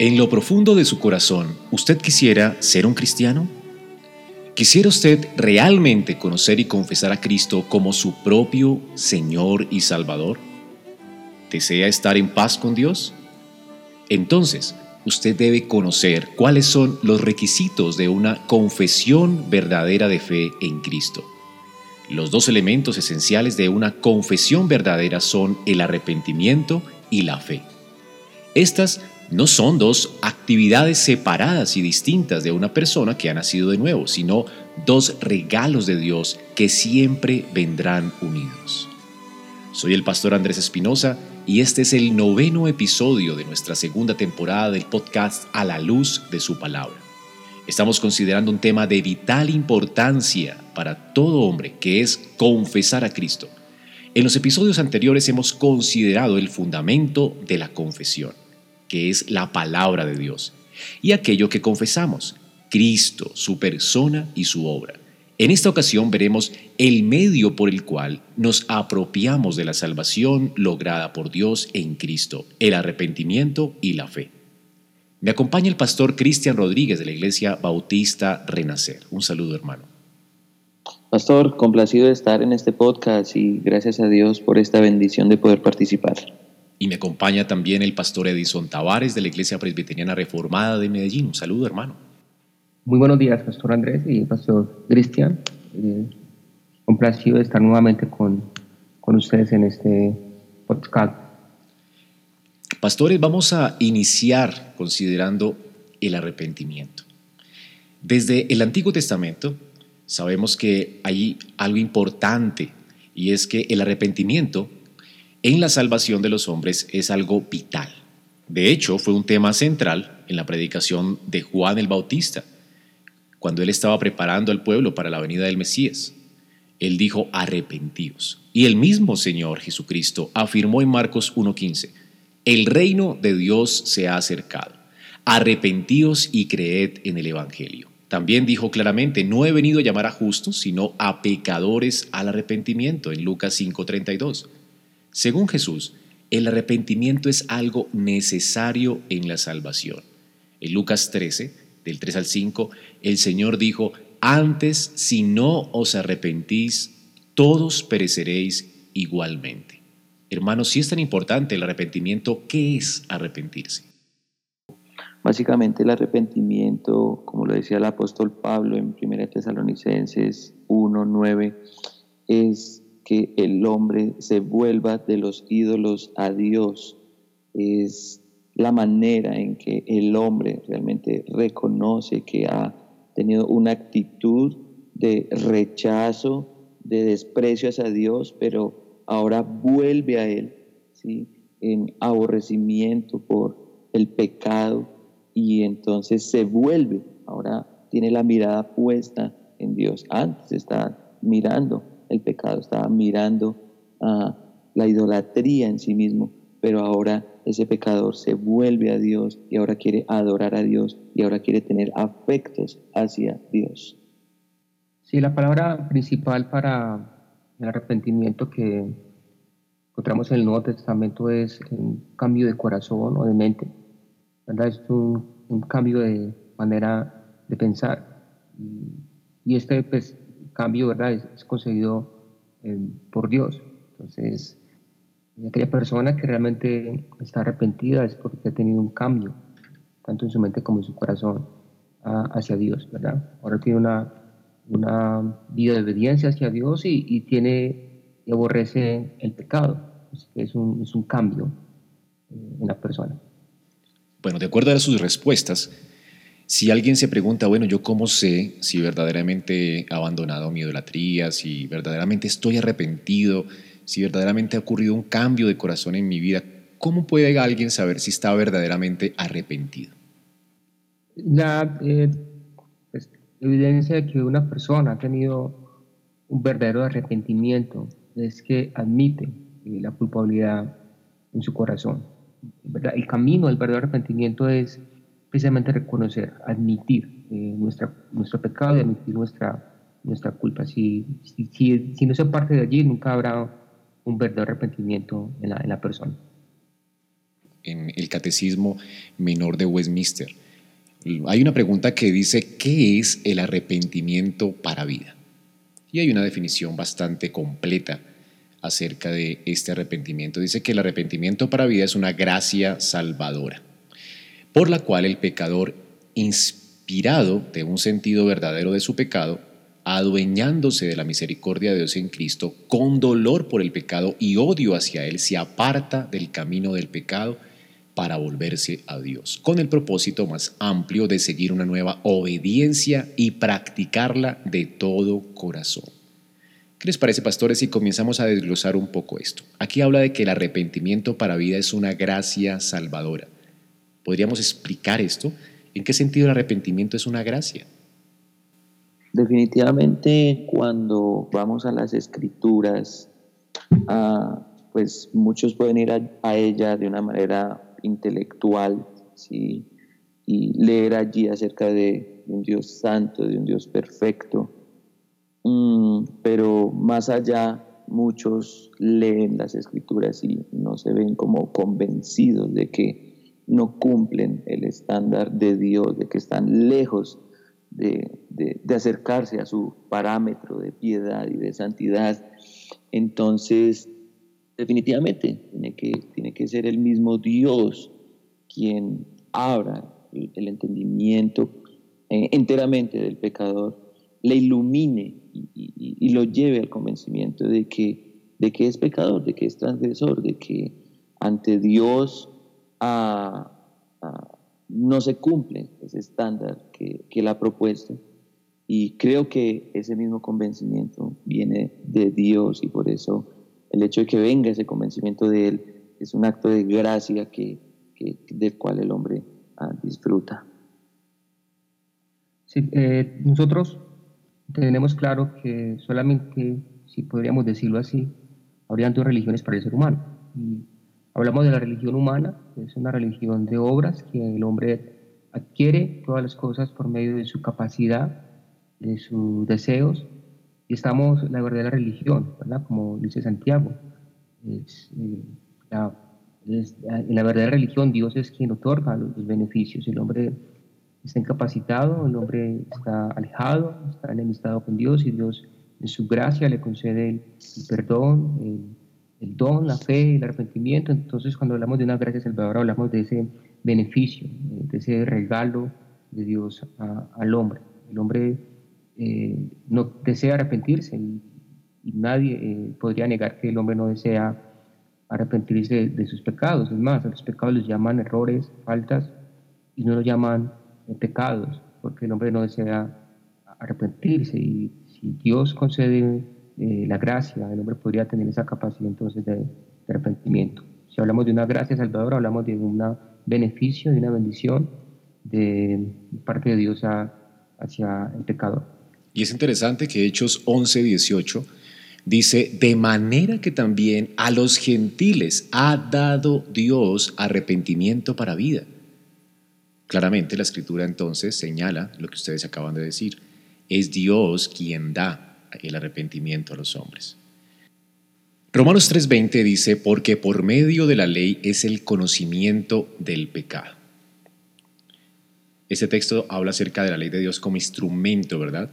En lo profundo de su corazón, ¿usted quisiera ser un cristiano? ¿Quisiera usted realmente conocer y confesar a Cristo como su propio Señor y Salvador? ¿Desea estar en paz con Dios? Entonces, usted debe conocer cuáles son los requisitos de una confesión verdadera de fe en Cristo. Los dos elementos esenciales de una confesión verdadera son el arrepentimiento y la fe. Estas no son dos actividades separadas y distintas de una persona que ha nacido de nuevo, sino dos regalos de Dios que siempre vendrán unidos. Soy el pastor Andrés Espinosa y este es el noveno episodio de nuestra segunda temporada del podcast A la luz de su palabra. Estamos considerando un tema de vital importancia para todo hombre, que es confesar a Cristo. En los episodios anteriores hemos considerado el fundamento de la confesión que es la palabra de Dios, y aquello que confesamos, Cristo, su persona y su obra. En esta ocasión veremos el medio por el cual nos apropiamos de la salvación lograda por Dios en Cristo, el arrepentimiento y la fe. Me acompaña el pastor Cristian Rodríguez de la Iglesia Bautista Renacer. Un saludo hermano. Pastor, complacido de estar en este podcast y gracias a Dios por esta bendición de poder participar. Y me acompaña también el pastor Edison Tavares de la Iglesia Presbiteriana Reformada de Medellín. Un saludo, hermano. Muy buenos días, pastor Andrés y pastor Cristian. Eh, complacido de estar nuevamente con, con ustedes en este podcast. Pastores, vamos a iniciar considerando el arrepentimiento. Desde el Antiguo Testamento sabemos que hay algo importante y es que el arrepentimiento en la salvación de los hombres es algo vital. De hecho, fue un tema central en la predicación de Juan el Bautista, cuando él estaba preparando al pueblo para la venida del Mesías. Él dijo, arrepentíos. Y el mismo Señor Jesucristo afirmó en Marcos 1.15, el reino de Dios se ha acercado. Arrepentíos y creed en el Evangelio. También dijo claramente, no he venido a llamar a justos, sino a pecadores al arrepentimiento, en Lucas 5.32. Según Jesús, el arrepentimiento es algo necesario en la salvación. En Lucas 13, del 3 al 5, el Señor dijo, antes si no os arrepentís, todos pereceréis igualmente. Hermanos, si es tan importante el arrepentimiento, ¿qué es arrepentirse? Básicamente el arrepentimiento, como lo decía el apóstol Pablo en 1 Tesalonicenses 1, 9, es que el hombre se vuelva de los ídolos a Dios. Es la manera en que el hombre realmente reconoce que ha tenido una actitud de rechazo, de desprecio hacia Dios, pero ahora vuelve a Él, ¿sí? en aborrecimiento por el pecado y entonces se vuelve, ahora tiene la mirada puesta en Dios. Antes está mirando pecado, estaba mirando a la idolatría en sí mismo, pero ahora ese pecador se vuelve a Dios y ahora quiere adorar a Dios y ahora quiere tener afectos hacia Dios. Sí, la palabra principal para el arrepentimiento que encontramos en el Nuevo Testamento es un cambio de corazón o de mente. ¿verdad? Es un, cambio de manera de pensar. Y, este pues, cambio, ¿verdad? Es, conseguido eh, por Dios. Entonces, aquella persona que realmente está arrepentida es porque ha tenido un cambio, tanto en su mente como en su corazón. hacia Dios, ¿verdad? Ahora tiene una, una vida de obediencia hacia Dios y, tiene y aborrece el pecado. Es un, es un cambio eh, en la persona. Bueno, de acuerdo a sus respuestas, si alguien se pregunta, bueno, ¿yo cómo sé si verdaderamente he abandonado mi idolatría, si verdaderamente estoy arrepentido, si verdaderamente ha ocurrido un cambio de corazón en mi vida? ¿Cómo puede alguien saber si está verdaderamente arrepentido? La eh, pues, evidencia de que una persona ha tenido un verdadero arrepentimiento es que admite eh, la culpabilidad en su corazón. El camino del verdadero arrepentimiento es precisamente reconocer, admitir eh, nuestra, nuestro pecado y admitir nuestra, nuestra culpa. Si, si, si, no se parte de allí, nunca habrá un verdadero arrepentimiento en la, en la persona. En el Catecismo Menor de Westminster hay una pregunta que dice, ¿qué es el arrepentimiento para vida? Y hay una definición bastante completa acerca de este arrepentimiento. Dice que el arrepentimiento para vida es una gracia salvadora por la cual el pecador, inspirado de un sentido verdadero de su pecado, adueñándose de la misericordia de Dios en Cristo, con dolor por el pecado y odio hacia Él, se aparta del camino del pecado para volverse a Dios, con el propósito más amplio de seguir una nueva obediencia y practicarla de todo corazón. ¿Qué les parece, pastores, si comenzamos a desglosar un poco esto? Aquí habla de que el arrepentimiento para vida es una gracia salvadora. ¿Podríamos explicar esto? ¿En qué sentido el arrepentimiento es una gracia? Definitivamente cuando vamos a las escrituras, ah, pues muchos pueden ir a, ella de una manera intelectual ¿sí? y leer allí acerca de, un Dios santo, de un Dios perfecto. Mm, pero más allá, muchos leen las escrituras y no se ven como convencidos de que no cumplen el estándar de Dios, de que están lejos de, acercarse a su parámetro de piedad y de santidad. Entonces, definitivamente tiene que, tiene que ser el mismo Dios quien abra el, entendimiento eh, enteramente del pecador, le ilumine y, lo lleve al convencimiento de que, de que es pecador, de que es transgresor, de que ante Dios no se cumple ese estándar que, que él ha propuesto. Y creo que ese mismo convencimiento viene de Dios y por eso el hecho de que venga ese convencimiento de Él es un acto de gracia que, del cual el hombre ah, disfruta. Sí, eh, nosotros tenemos claro que solamente, si podríamos decirlo así, habrían dos religiones para el ser humano. Hablamos de la religión humana, que es una religión de obras, que el hombre adquiere todas las cosas por medio de su capacidad, de sus deseos, y estamos la verdadera religión, ¿verdad? Como dice Santiago. Es, eh, la, en la verdadera religión Dios es quien otorga los, beneficios, el hombre está incapacitado, el hombre está alejado, está enemistado con Dios y Dios en su gracia le concede el, perdón, el, el don, la fe, el arrepentimiento. Entonces, cuando hablamos de una gracia salvadora, hablamos de ese beneficio, de ese regalo de Dios al hombre. El hombre eh, no desea arrepentirse y, nadie eh, podría negar que el hombre no desea arrepentirse de, sus pecados. Es más, los pecados los llaman errores, faltas, y no los llaman eh, pecados, porque el hombre no desea arrepentirse. Y si Dios concede eh, la gracia, el hombre podría tener esa capacidad entonces de, arrepentimiento. Si hablamos de una gracia salvadora, hablamos de un beneficio, de una bendición de parte de Dios hacia el pecador. Y es interesante que Hechos 11, 18 dice, de manera que también a los gentiles ha dado Dios arrepentimiento para vida. Claramente la escritura entonces señala lo que ustedes acaban de decir. Es Dios quien da el arrepentimiento a los hombres. Romanos 3:20 dice, porque por medio de la ley es el conocimiento del pecado. Este texto habla acerca de la ley de Dios como instrumento, ¿verdad?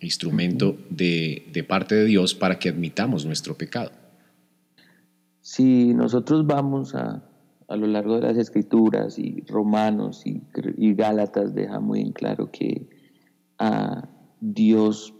Instrumento de, de parte de Dios para que admitamos nuestro pecado. Si nosotros vamos a, a lo largo de las escrituras y Romanos y, Gálatas deja muy en claro que a Dios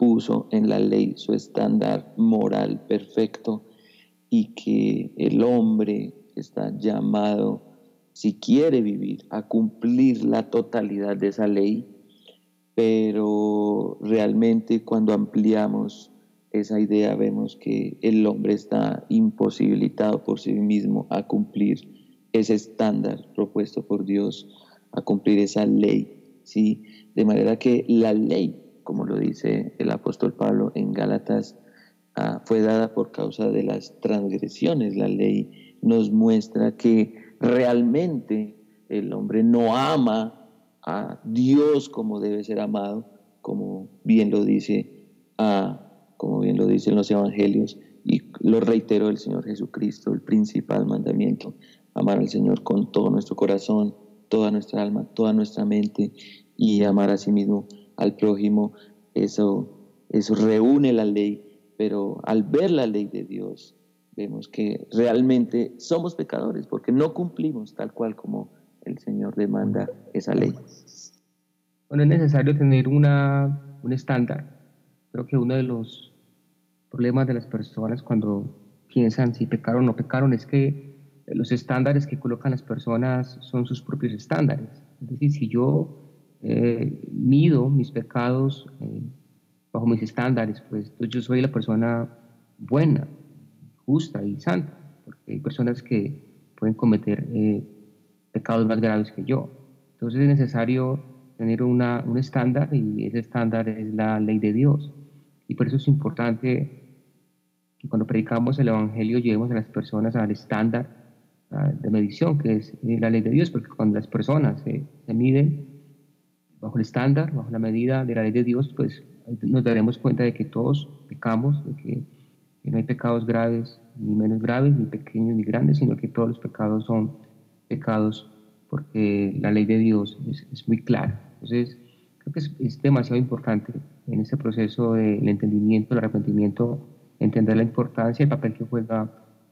puso en la ley su estándar moral perfecto y que el hombre está llamado, si quiere vivir, a cumplir la totalidad de esa ley, pero realmente cuando ampliamos esa idea vemos que el hombre está imposibilitado por sí mismo a cumplir ese estándar propuesto por Dios, a cumplir esa ley, ¿sí? De manera que la ley, como lo dice el apóstol Pablo en Gálatas, ah, fue dada por causa de las transgresiones. La ley nos muestra que realmente el hombre no ama a Dios como debe ser amado, como bien lo dice a como bien lo dicen los evangelios, y lo reitero el Señor Jesucristo, el principal mandamiento, amar al Señor con todo nuestro corazón, toda nuestra alma, toda nuestra mente y amar a sí mismo al prójimo, eso, eso reúne la ley, pero al ver la ley de Dios, vemos que realmente somos pecadores porque no cumplimos tal cual como el Señor demanda esa ley. Bueno, es necesario tener una, un estándar. Creo que uno de los problemas de las personas cuando piensan si pecaron o no pecaron es que los estándares que colocan las personas son sus propios estándares. Es decir, si yo eh, mido mis pecados eh, bajo mis estándares, pues yo soy la persona buena, justa y santa, porque hay personas que pueden cometer eh, pecados más graves que yo. Entonces es necesario tener una, un estándar y ese estándar es la ley de Dios. Y por eso es importante que cuando predicamos el Evangelio llevemos a las personas al estándar ah, de medición, que es eh, la ley de Dios, porque cuando las personas se, miden bajo el estándar, bajo la medida de la ley de Dios, pues nos daremos cuenta de que todos pecamos, de que, no hay pecados graves, ni menos graves, ni pequeños, ni grandes, sino que todos los pecados son pecados porque la ley de Dios es, muy clara. Entonces, creo que es, es demasiado importante en este proceso del entendimiento, el arrepentimiento, entender la importancia y el papel que juega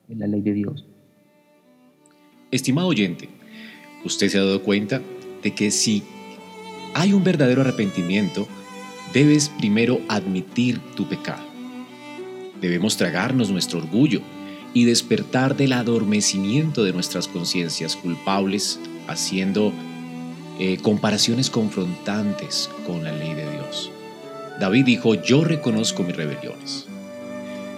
en la ley de Dios. Estimado oyente, usted se ha dado cuenta de que si hay un verdadero arrepentimiento, debes primero admitir tu pecado. Debemos tragarnos nuestro orgullo y despertar del adormecimiento de nuestras conciencias culpables, haciendo eh, comparaciones confrontantes con la ley de Dios. David dijo, yo reconozco mis rebeliones.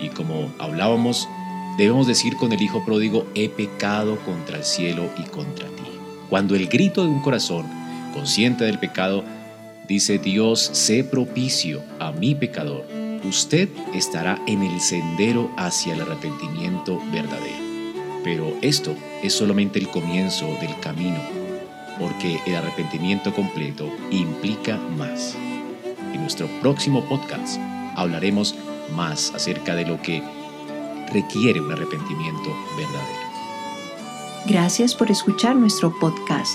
Y como hablábamos, debemos decir con el Hijo pródigo, he pecado contra el cielo y contra ti. Cuando el grito de un corazón consciente del pecado dice, Dios, sé propicio a mi pecador, usted estará en el sendero hacia el arrepentimiento verdadero. Pero esto es solamente el comienzo del camino, porque el arrepentimiento completo implica más. En nuestro próximo podcast hablaremos más acerca de lo que requiere un arrepentimiento verdadero. Gracias por escuchar nuestro podcast